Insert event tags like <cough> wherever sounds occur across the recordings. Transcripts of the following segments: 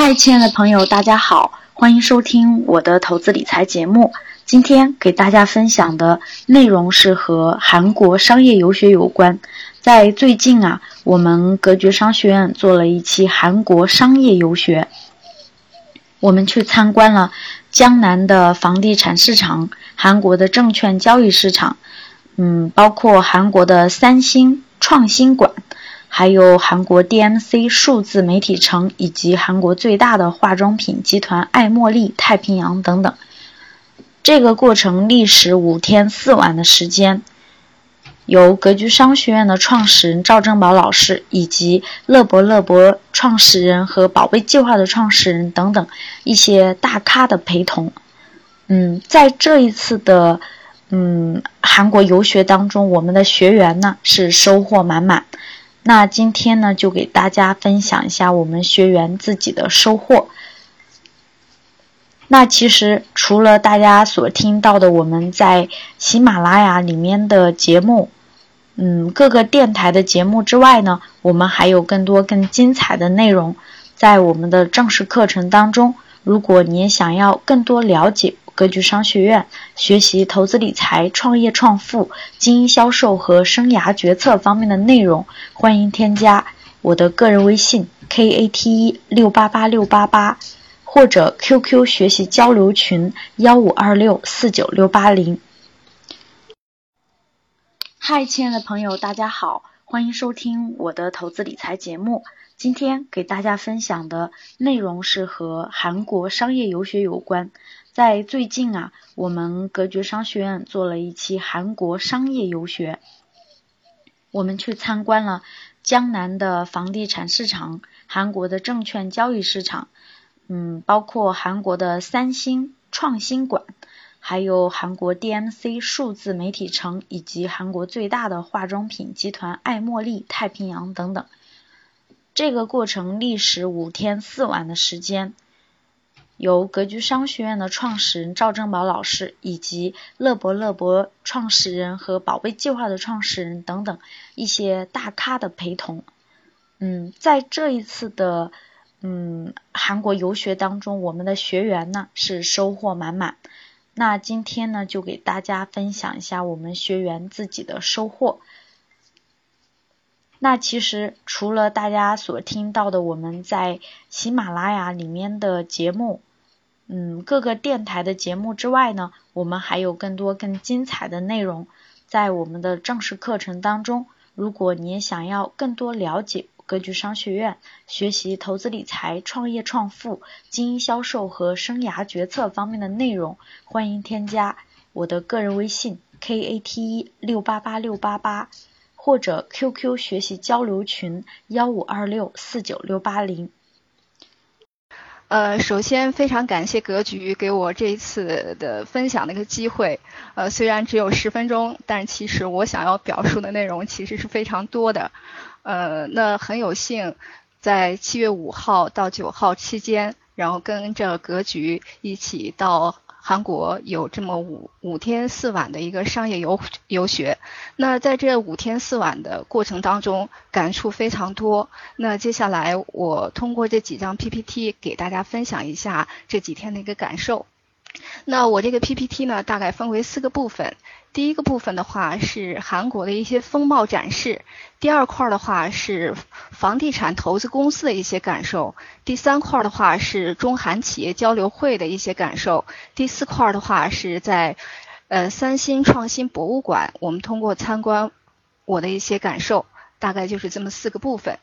嗨，亲爱的朋友，大家好，欢迎收听我的投资理财节目。今天给大家分享的内容是和韩国商业游学有关。在最近啊，我们格局商学院做了一期韩国商业游学，我们去参观了江南的房地产市场、韩国的证券交易市场，嗯，包括韩国的三星创新馆。还有韩国 DMC 数字媒体城，以及韩国最大的化妆品集团爱茉莉太平洋等等。这个过程历时五天四晚的时间，由格局商学院的创始人赵正宝老师，以及乐博乐博创始人和宝贝计划的创始人等等一些大咖的陪同。嗯，在这一次的嗯韩国游学当中，我们的学员呢是收获满满。那今天呢，就给大家分享一下我们学员自己的收获。那其实除了大家所听到的我们在喜马拉雅里面的节目，嗯，各个电台的节目之外呢，我们还有更多更精彩的内容在我们的正式课程当中。如果你也想要更多了解，格局商学院学习投资理财、创业创富、经营销售和生涯决策方面的内容，欢迎添加我的个人微信 k a t 一六八八六八八，或者 QQ 学习交流群幺五二六四九六八零。嗨，亲爱的朋友，大家好，欢迎收听我的投资理财节目。今天给大家分享的内容是和韩国商业游学有关。在最近啊，我们格局商学院做了一期韩国商业游学，我们去参观了江南的房地产市场、韩国的证券交易市场，嗯，包括韩国的三星创新馆，还有韩国 DMC 数字媒体城，以及韩国最大的化妆品集团爱茉莉太平洋等等。这个过程历时五天四晚的时间。由格局商学院的创始人赵正宝老师，以及乐博乐博创始人和宝贝计划的创始人等等一些大咖的陪同。嗯，在这一次的嗯韩国游学当中，我们的学员呢是收获满满。那今天呢，就给大家分享一下我们学员自己的收获。那其实除了大家所听到的我们在喜马拉雅里面的节目。嗯，各个电台的节目之外呢，我们还有更多更精彩的内容在我们的正式课程当中。如果你也想要更多了解格局商学院，学习投资理财、创业创富、经营销售和生涯决策方面的内容，欢迎添加我的个人微信 k a t 一六八八六八八，或者 QQ 学习交流群幺五二六四九六八零。呃，首先非常感谢格局给我这一次的分享的一个机会。呃，虽然只有十分钟，但其实我想要表述的内容其实是非常多的。呃，那很有幸在七月五号到九号期间，然后跟着格局一起到。韩国有这么五五天四晚的一个商业游游学，那在这五天四晚的过程当中，感触非常多。那接下来我通过这几张 PPT 给大家分享一下这几天的一个感受。那我这个 PPT 呢，大概分为四个部分。第一个部分的话是韩国的一些风貌展示，第二块的话是房地产投资公司的一些感受，第三块的话是中韩企业交流会的一些感受，第四块的话是在呃三星创新博物馆，我们通过参观我的一些感受，大概就是这么四个部分。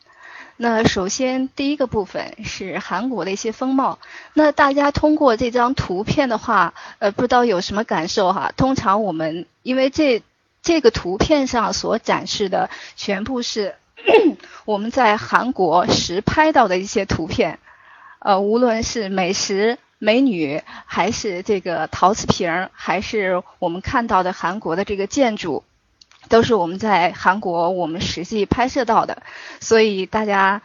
那首先第一个部分是韩国的一些风貌。那大家通过这张图片的话，呃，不知道有什么感受哈？通常我们因为这这个图片上所展示的全部是 <clears throat> 我们在韩国实拍到的一些图片，呃，无论是美食、美女，还是这个陶瓷瓶，还是我们看到的韩国的这个建筑。都是我们在韩国我们实际拍摄到的，所以大家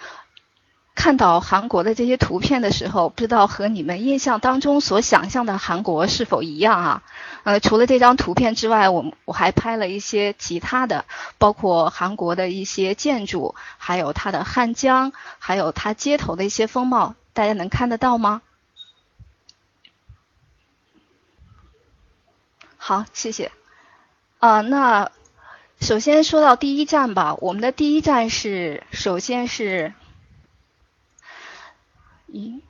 看到韩国的这些图片的时候，不知道和你们印象当中所想象的韩国是否一样啊？呃，除了这张图片之外，我我还拍了一些其他的，包括韩国的一些建筑，还有它的汉江，还有它街头的一些风貌，大家能看得到吗？好，谢谢。啊，那首先说到第一站吧，我们的第一站是，首先是，咦，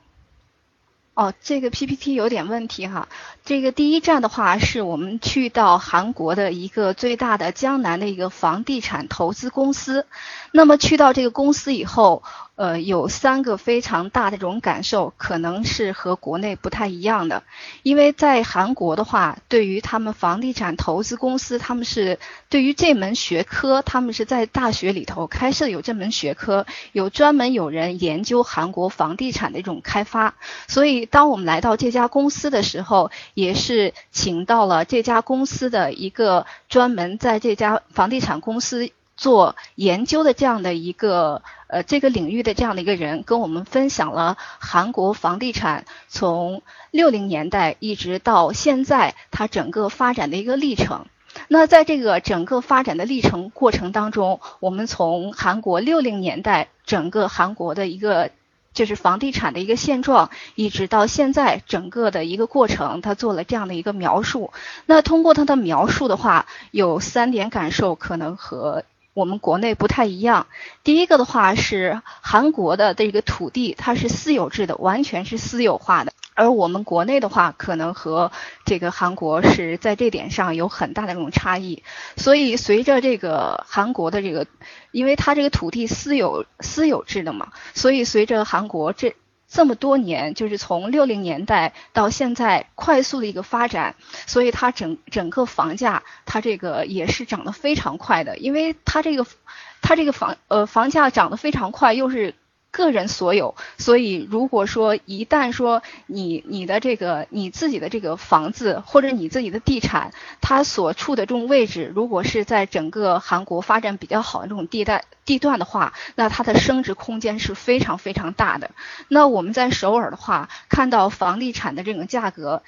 哦，这个 PPT 有点问题哈。这个第一站的话，是我们去到韩国的一个最大的江南的一个房地产投资公司。那么去到这个公司以后。呃，有三个非常大的这种感受，可能是和国内不太一样的。因为在韩国的话，对于他们房地产投资公司，他们是对于这门学科，他们是在大学里头开设有这门学科，有专门有人研究韩国房地产的一种开发。所以，当我们来到这家公司的时候，也是请到了这家公司的一个专门在这家房地产公司。做研究的这样的一个呃这个领域的这样的一个人，跟我们分享了韩国房地产从六零年代一直到现在它整个发展的一个历程。那在这个整个发展的历程过程当中，我们从韩国六零年代整个韩国的一个就是房地产的一个现状，一直到现在整个的一个过程，他做了这样的一个描述。那通过他的描述的话，有三点感受可能和。我们国内不太一样。第一个的话是韩国的这个土地，它是私有制的，完全是私有化的。而我们国内的话，可能和这个韩国是在这点上有很大的这种差异。所以随着这个韩国的这个，因为它这个土地私有私有制的嘛，所以随着韩国这。这么多年，就是从六零年代到现在快速的一个发展，所以它整整个房价，它这个也是涨得非常快的，因为它这个，它这个房呃房价涨得非常快，又是。个人所有，所以如果说一旦说你你的这个你自己的这个房子或者你自己的地产，它所处的这种位置，如果是在整个韩国发展比较好的这种地带地段的话，那它的升值空间是非常非常大的。那我们在首尔的话，看到房地产的这种价格。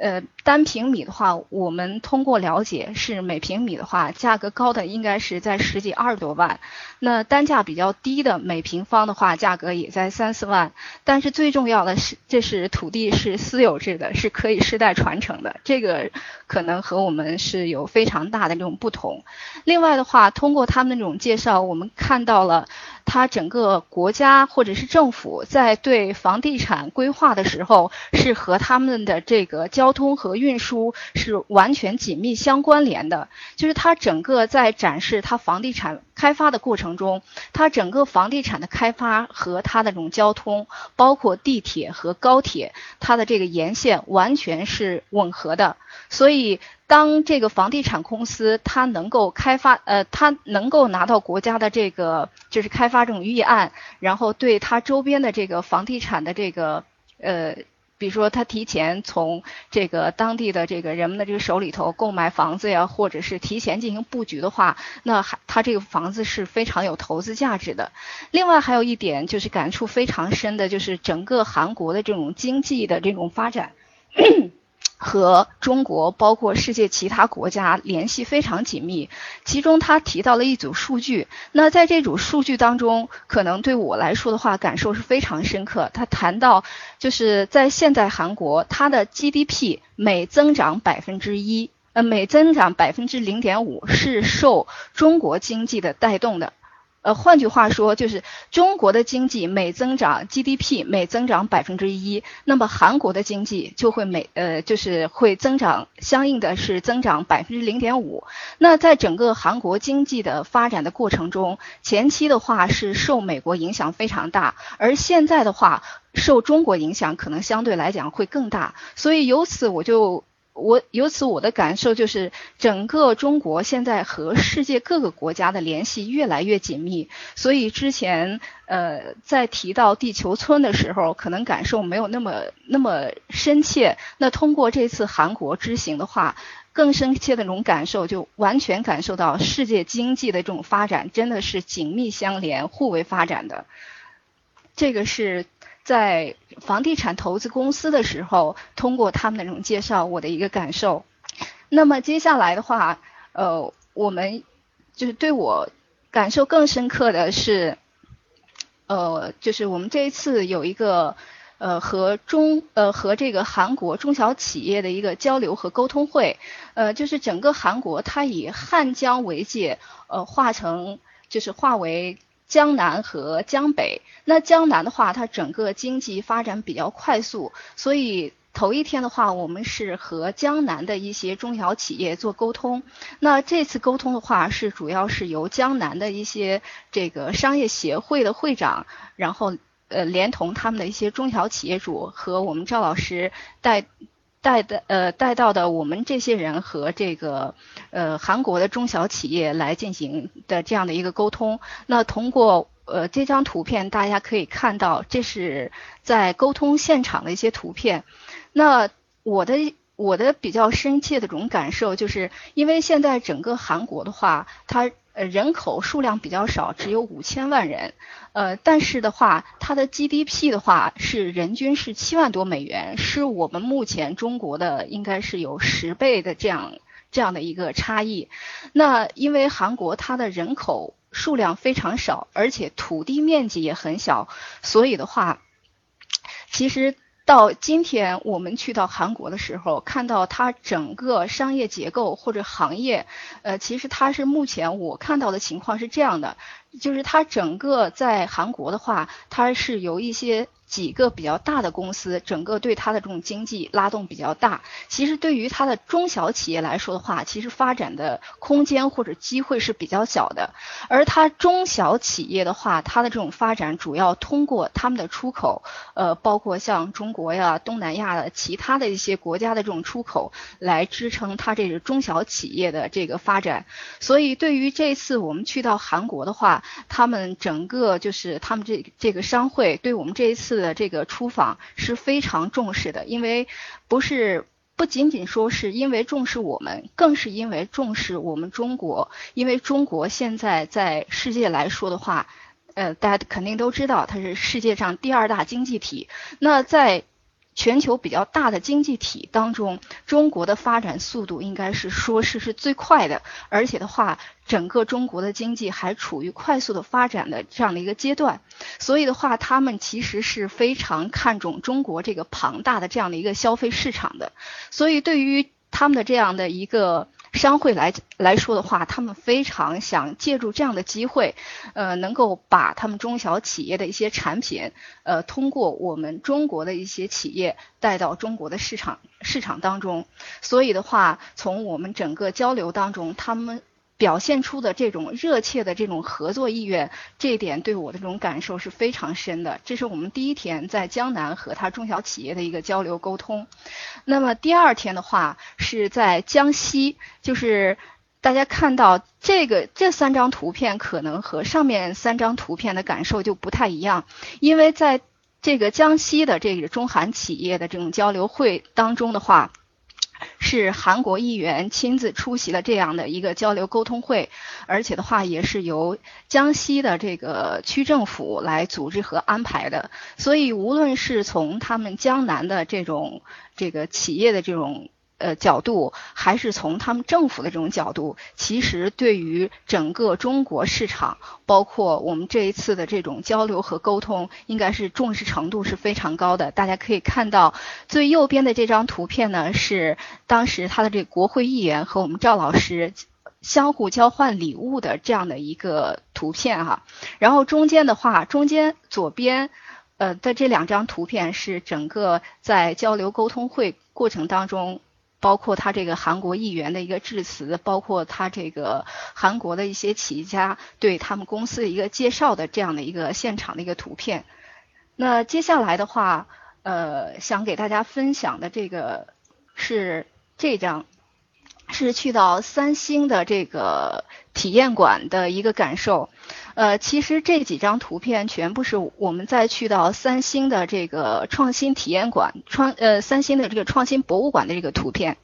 呃，单平米的话，我们通过了解是每平米的话，价格高的应该是在十几二十多万，那单价比较低的每平方的话，价格也在三四万。但是最重要的是，这是土地是私有制的，是可以世代传承的，这个可能和我们是有非常大的这种不同。另外的话，通过他们那种介绍，我们看到了。它整个国家或者是政府在对房地产规划的时候，是和他们的这个交交通和运输是完全紧密相关联的。就是它整个在展示它房地产开发的过程中，它整个房地产的开发和它的这种交通，包括地铁和高铁，它的这个沿线完全是吻合的。所以。当这个房地产公司它能够开发，呃，它能够拿到国家的这个就是开发这种预案，然后对它周边的这个房地产的这个，呃，比如说他提前从这个当地的这个人们的这个手里头购买房子呀，或者是提前进行布局的话，那还他这个房子是非常有投资价值的。另外还有一点就是感触非常深的，就是整个韩国的这种经济的这种发展。<coughs> 和中国包括世界其他国家联系非常紧密，其中他提到了一组数据。那在这组数据当中，可能对我来说的话，感受是非常深刻。他谈到，就是在现在韩国，它的 GDP 每增长百分之一，呃，每增长百分之零点五，是受中国经济的带动的。呃，换句话说，就是中国的经济每增长 GDP 每增长百分之一，那么韩国的经济就会每呃就是会增长，相应的是增长百分之零点五。那在整个韩国经济的发展的过程中，前期的话是受美国影响非常大，而现在的话受中国影响可能相对来讲会更大。所以由此我就。我由此我的感受就是，整个中国现在和世界各个国家的联系越来越紧密。所以之前呃在提到地球村的时候，可能感受没有那么那么深切。那通过这次韩国之行的话，更深切的那种感受，就完全感受到世界经济的这种发展真的是紧密相连、互为发展的。这个是。在房地产投资公司的时候，通过他们的这种介绍，我的一个感受。那么接下来的话，呃，我们就是对我感受更深刻的是，呃，就是我们这一次有一个呃和中呃和这个韩国中小企业的一个交流和沟通会，呃，就是整个韩国它以汉江为界，呃，划成就是划为江南和江北。那江南的话，它整个经济发展比较快速，所以。头一天的话，我们是和江南的一些中小企业做沟通。那这次沟通的话，是主要是由江南的一些这个商业协会的会长，然后呃连同他们的一些中小企业主和我们赵老师带带的呃带到的我们这些人和这个呃韩国的中小企业来进行的这样的一个沟通。那通过呃这张图片，大家可以看到，这是在沟通现场的一些图片。那我的我的比较深切的这种感受，就是因为现在整个韩国的话，它呃人口数量比较少，只有五千万人，呃，但是的话，它的 GDP 的话是人均是七万多美元，是我们目前中国的应该是有十倍的这样这样的一个差异。那因为韩国它的人口数量非常少，而且土地面积也很小，所以的话，其实。到今天，我们去到韩国的时候，看到它整个商业结构或者行业，呃，其实它是目前我看到的情况是这样的，就是它整个在韩国的话，它是由一些。几个比较大的公司，整个对它的这种经济拉动比较大。其实对于它的中小企业来说的话，其实发展的空间或者机会是比较小的。而它中小企业的话，它的这种发展主要通过他们的出口，呃，包括像中国呀、东南亚的其他的一些国家的这种出口，来支撑它这个中小企业的这个发展。所以对于这次我们去到韩国的话，他们整个就是他们这这个商会对我们这一次。的这个出访是非常重视的，因为不是不仅仅说是因为重视我们，更是因为重视我们中国。因为中国现在在世界来说的话，呃，大家肯定都知道它是世界上第二大经济体。那在全球比较大的经济体当中，中国的发展速度应该是说是是最快的，而且的话，整个中国的经济还处于快速的发展的这样的一个阶段，所以的话，他们其实是非常看重中国这个庞大的这样的一个消费市场的，所以对于他们的这样的一个。商会来来说的话，他们非常想借助这样的机会，呃，能够把他们中小企业的一些产品，呃，通过我们中国的一些企业带到中国的市场市场当中。所以的话，从我们整个交流当中，他们。表现出的这种热切的这种合作意愿，这一点对我的这种感受是非常深的。这是我们第一天在江南和他中小企业的一个交流沟通。那么第二天的话是在江西，就是大家看到这个这三张图片，可能和上面三张图片的感受就不太一样，因为在这个江西的这个中韩企业的这种交流会当中的话。是韩国议员亲自出席了这样的一个交流沟通会，而且的话也是由江西的这个区政府来组织和安排的，所以无论是从他们江南的这种这个企业的这种。呃，角度还是从他们政府的这种角度，其实对于整个中国市场，包括我们这一次的这种交流和沟通，应该是重视程度是非常高的。大家可以看到最右边的这张图片呢，是当时他的这国会议员和我们赵老师相互交换礼物的这样的一个图片哈。然后中间的话，中间左边呃的这两张图片是整个在交流沟通会过程当中。包括他这个韩国议员的一个致辞，包括他这个韩国的一些企业家对他们公司的一个介绍的这样的一个现场的一个图片。那接下来的话，呃，想给大家分享的这个是这张，是去到三星的这个体验馆的一个感受。呃，其实这几张图片全部是我们在去到三星的这个创新体验馆，创呃三星的这个创新博物馆的这个图片。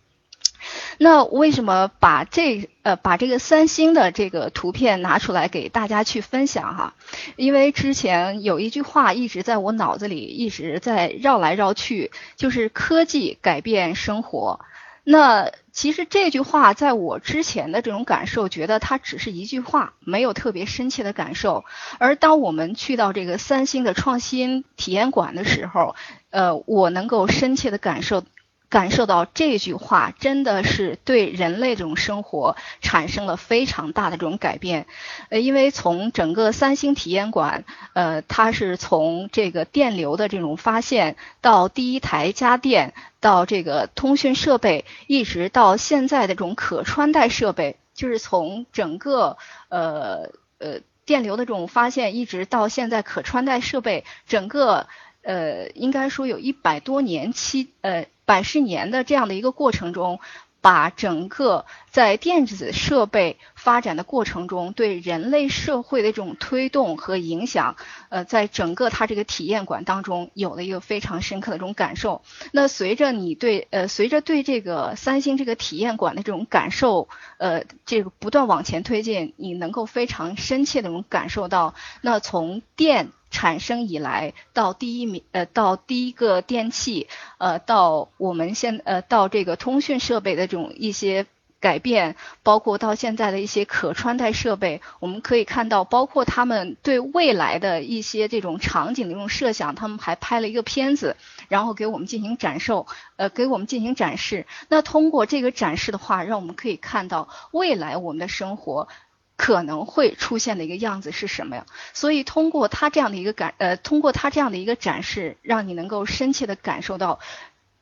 那为什么把这呃把这个三星的这个图片拿出来给大家去分享哈？因为之前有一句话一直在我脑子里一直在绕来绕去，就是科技改变生活。那其实这句话在我之前的这种感受，觉得它只是一句话，没有特别深切的感受。而当我们去到这个三星的创新体验馆的时候，呃，我能够深切的感受。感受到这句话真的是对人类这种生活产生了非常大的这种改变，呃，因为从整个三星体验馆，呃，它是从这个电流的这种发现到第一台家电，到这个通讯设备，一直到现在的这种可穿戴设备，就是从整个呃呃电流的这种发现，一直到现在可穿戴设备，整个呃应该说有一百多年期呃。百十年的这样的一个过程中，把整个在电子设备发展的过程中对人类社会的这种推动和影响，呃，在整个它这个体验馆当中有了一个非常深刻的这种感受。那随着你对呃，随着对这个三星这个体验馆的这种感受，呃，这个不断往前推进，你能够非常深切的这种感受到，那从电。产生以来，到第一名，呃，到第一个电器，呃，到我们现，呃，到这个通讯设备的这种一些改变，包括到现在的一些可穿戴设备，我们可以看到，包括他们对未来的一些这种场景的这种设想，他们还拍了一个片子，然后给我们进行展示，呃，给我们进行展示。那通过这个展示的话，让我们可以看到未来我们的生活。可能会出现的一个样子是什么呀？所以通过他这样的一个感，呃，通过他这样的一个展示，让你能够深切的感受到，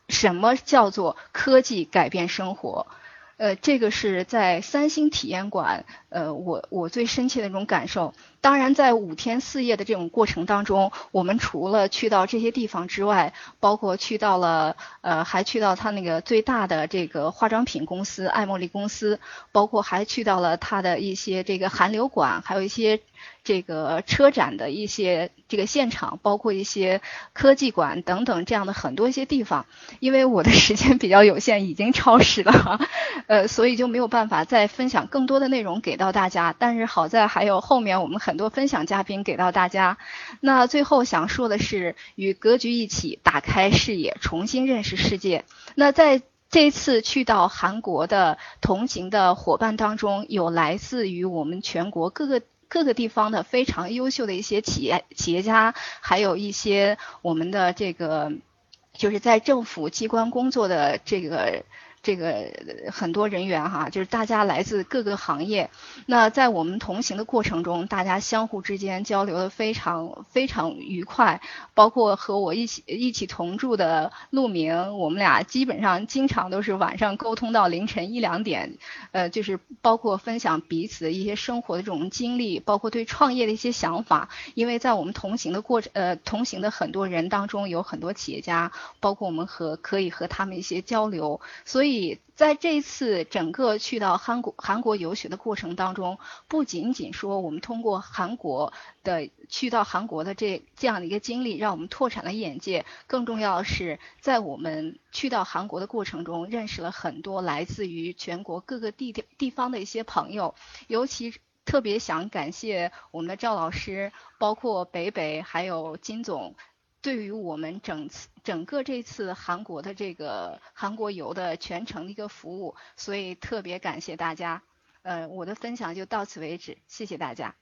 什么叫做科技改变生活。呃，这个是在三星体验馆，呃，我我最深切的一种感受。当然，在五天四夜的这种过程当中，我们除了去到这些地方之外，包括去到了，呃，还去到他那个最大的这个化妆品公司爱茉莉公司，包括还去到了他的一些这个韩流馆，还有一些。这个车展的一些这个现场，包括一些科技馆等等这样的很多一些地方，因为我的时间比较有限，已经超时了，呃，所以就没有办法再分享更多的内容给到到大家。但是好在还有后面我们很多分享嘉宾给到大家。那最后想说的是，与格局一起打开视野，重新认识世界。那在这次去到韩国的同行的伙伴当中，有来自于我们全国各个。各个地方的非常优秀的一些企业企业家，还有一些我们的这个就是在政府机关工作的这个。这个很多人员哈，就是大家来自各个行业。那在我们同行的过程中，大家相互之间交流的非常非常愉快。包括和我一起一起同住的陆明，我们俩基本上经常都是晚上沟通到凌晨一两点。呃，就是包括分享彼此的一些生活的这种经历，包括对创业的一些想法。因为在我们同行的过程，呃，同行的很多人当中有很多企业家，包括我们和可以和他们一些交流，所以。在这次整个去到韩国韩国游学的过程当中，不仅仅说我们通过韩国的去到韩国的这这样的一个经历，让我们拓展了眼界，更重要的是在我们去到韩国的过程中，认识了很多来自于全国各个地地地方的一些朋友，尤其特别想感谢我们的赵老师，包括北北还有金总。对于我们整次整个这次韩国的这个韩国游的全程的一个服务，所以特别感谢大家。呃，我的分享就到此为止，谢谢大家。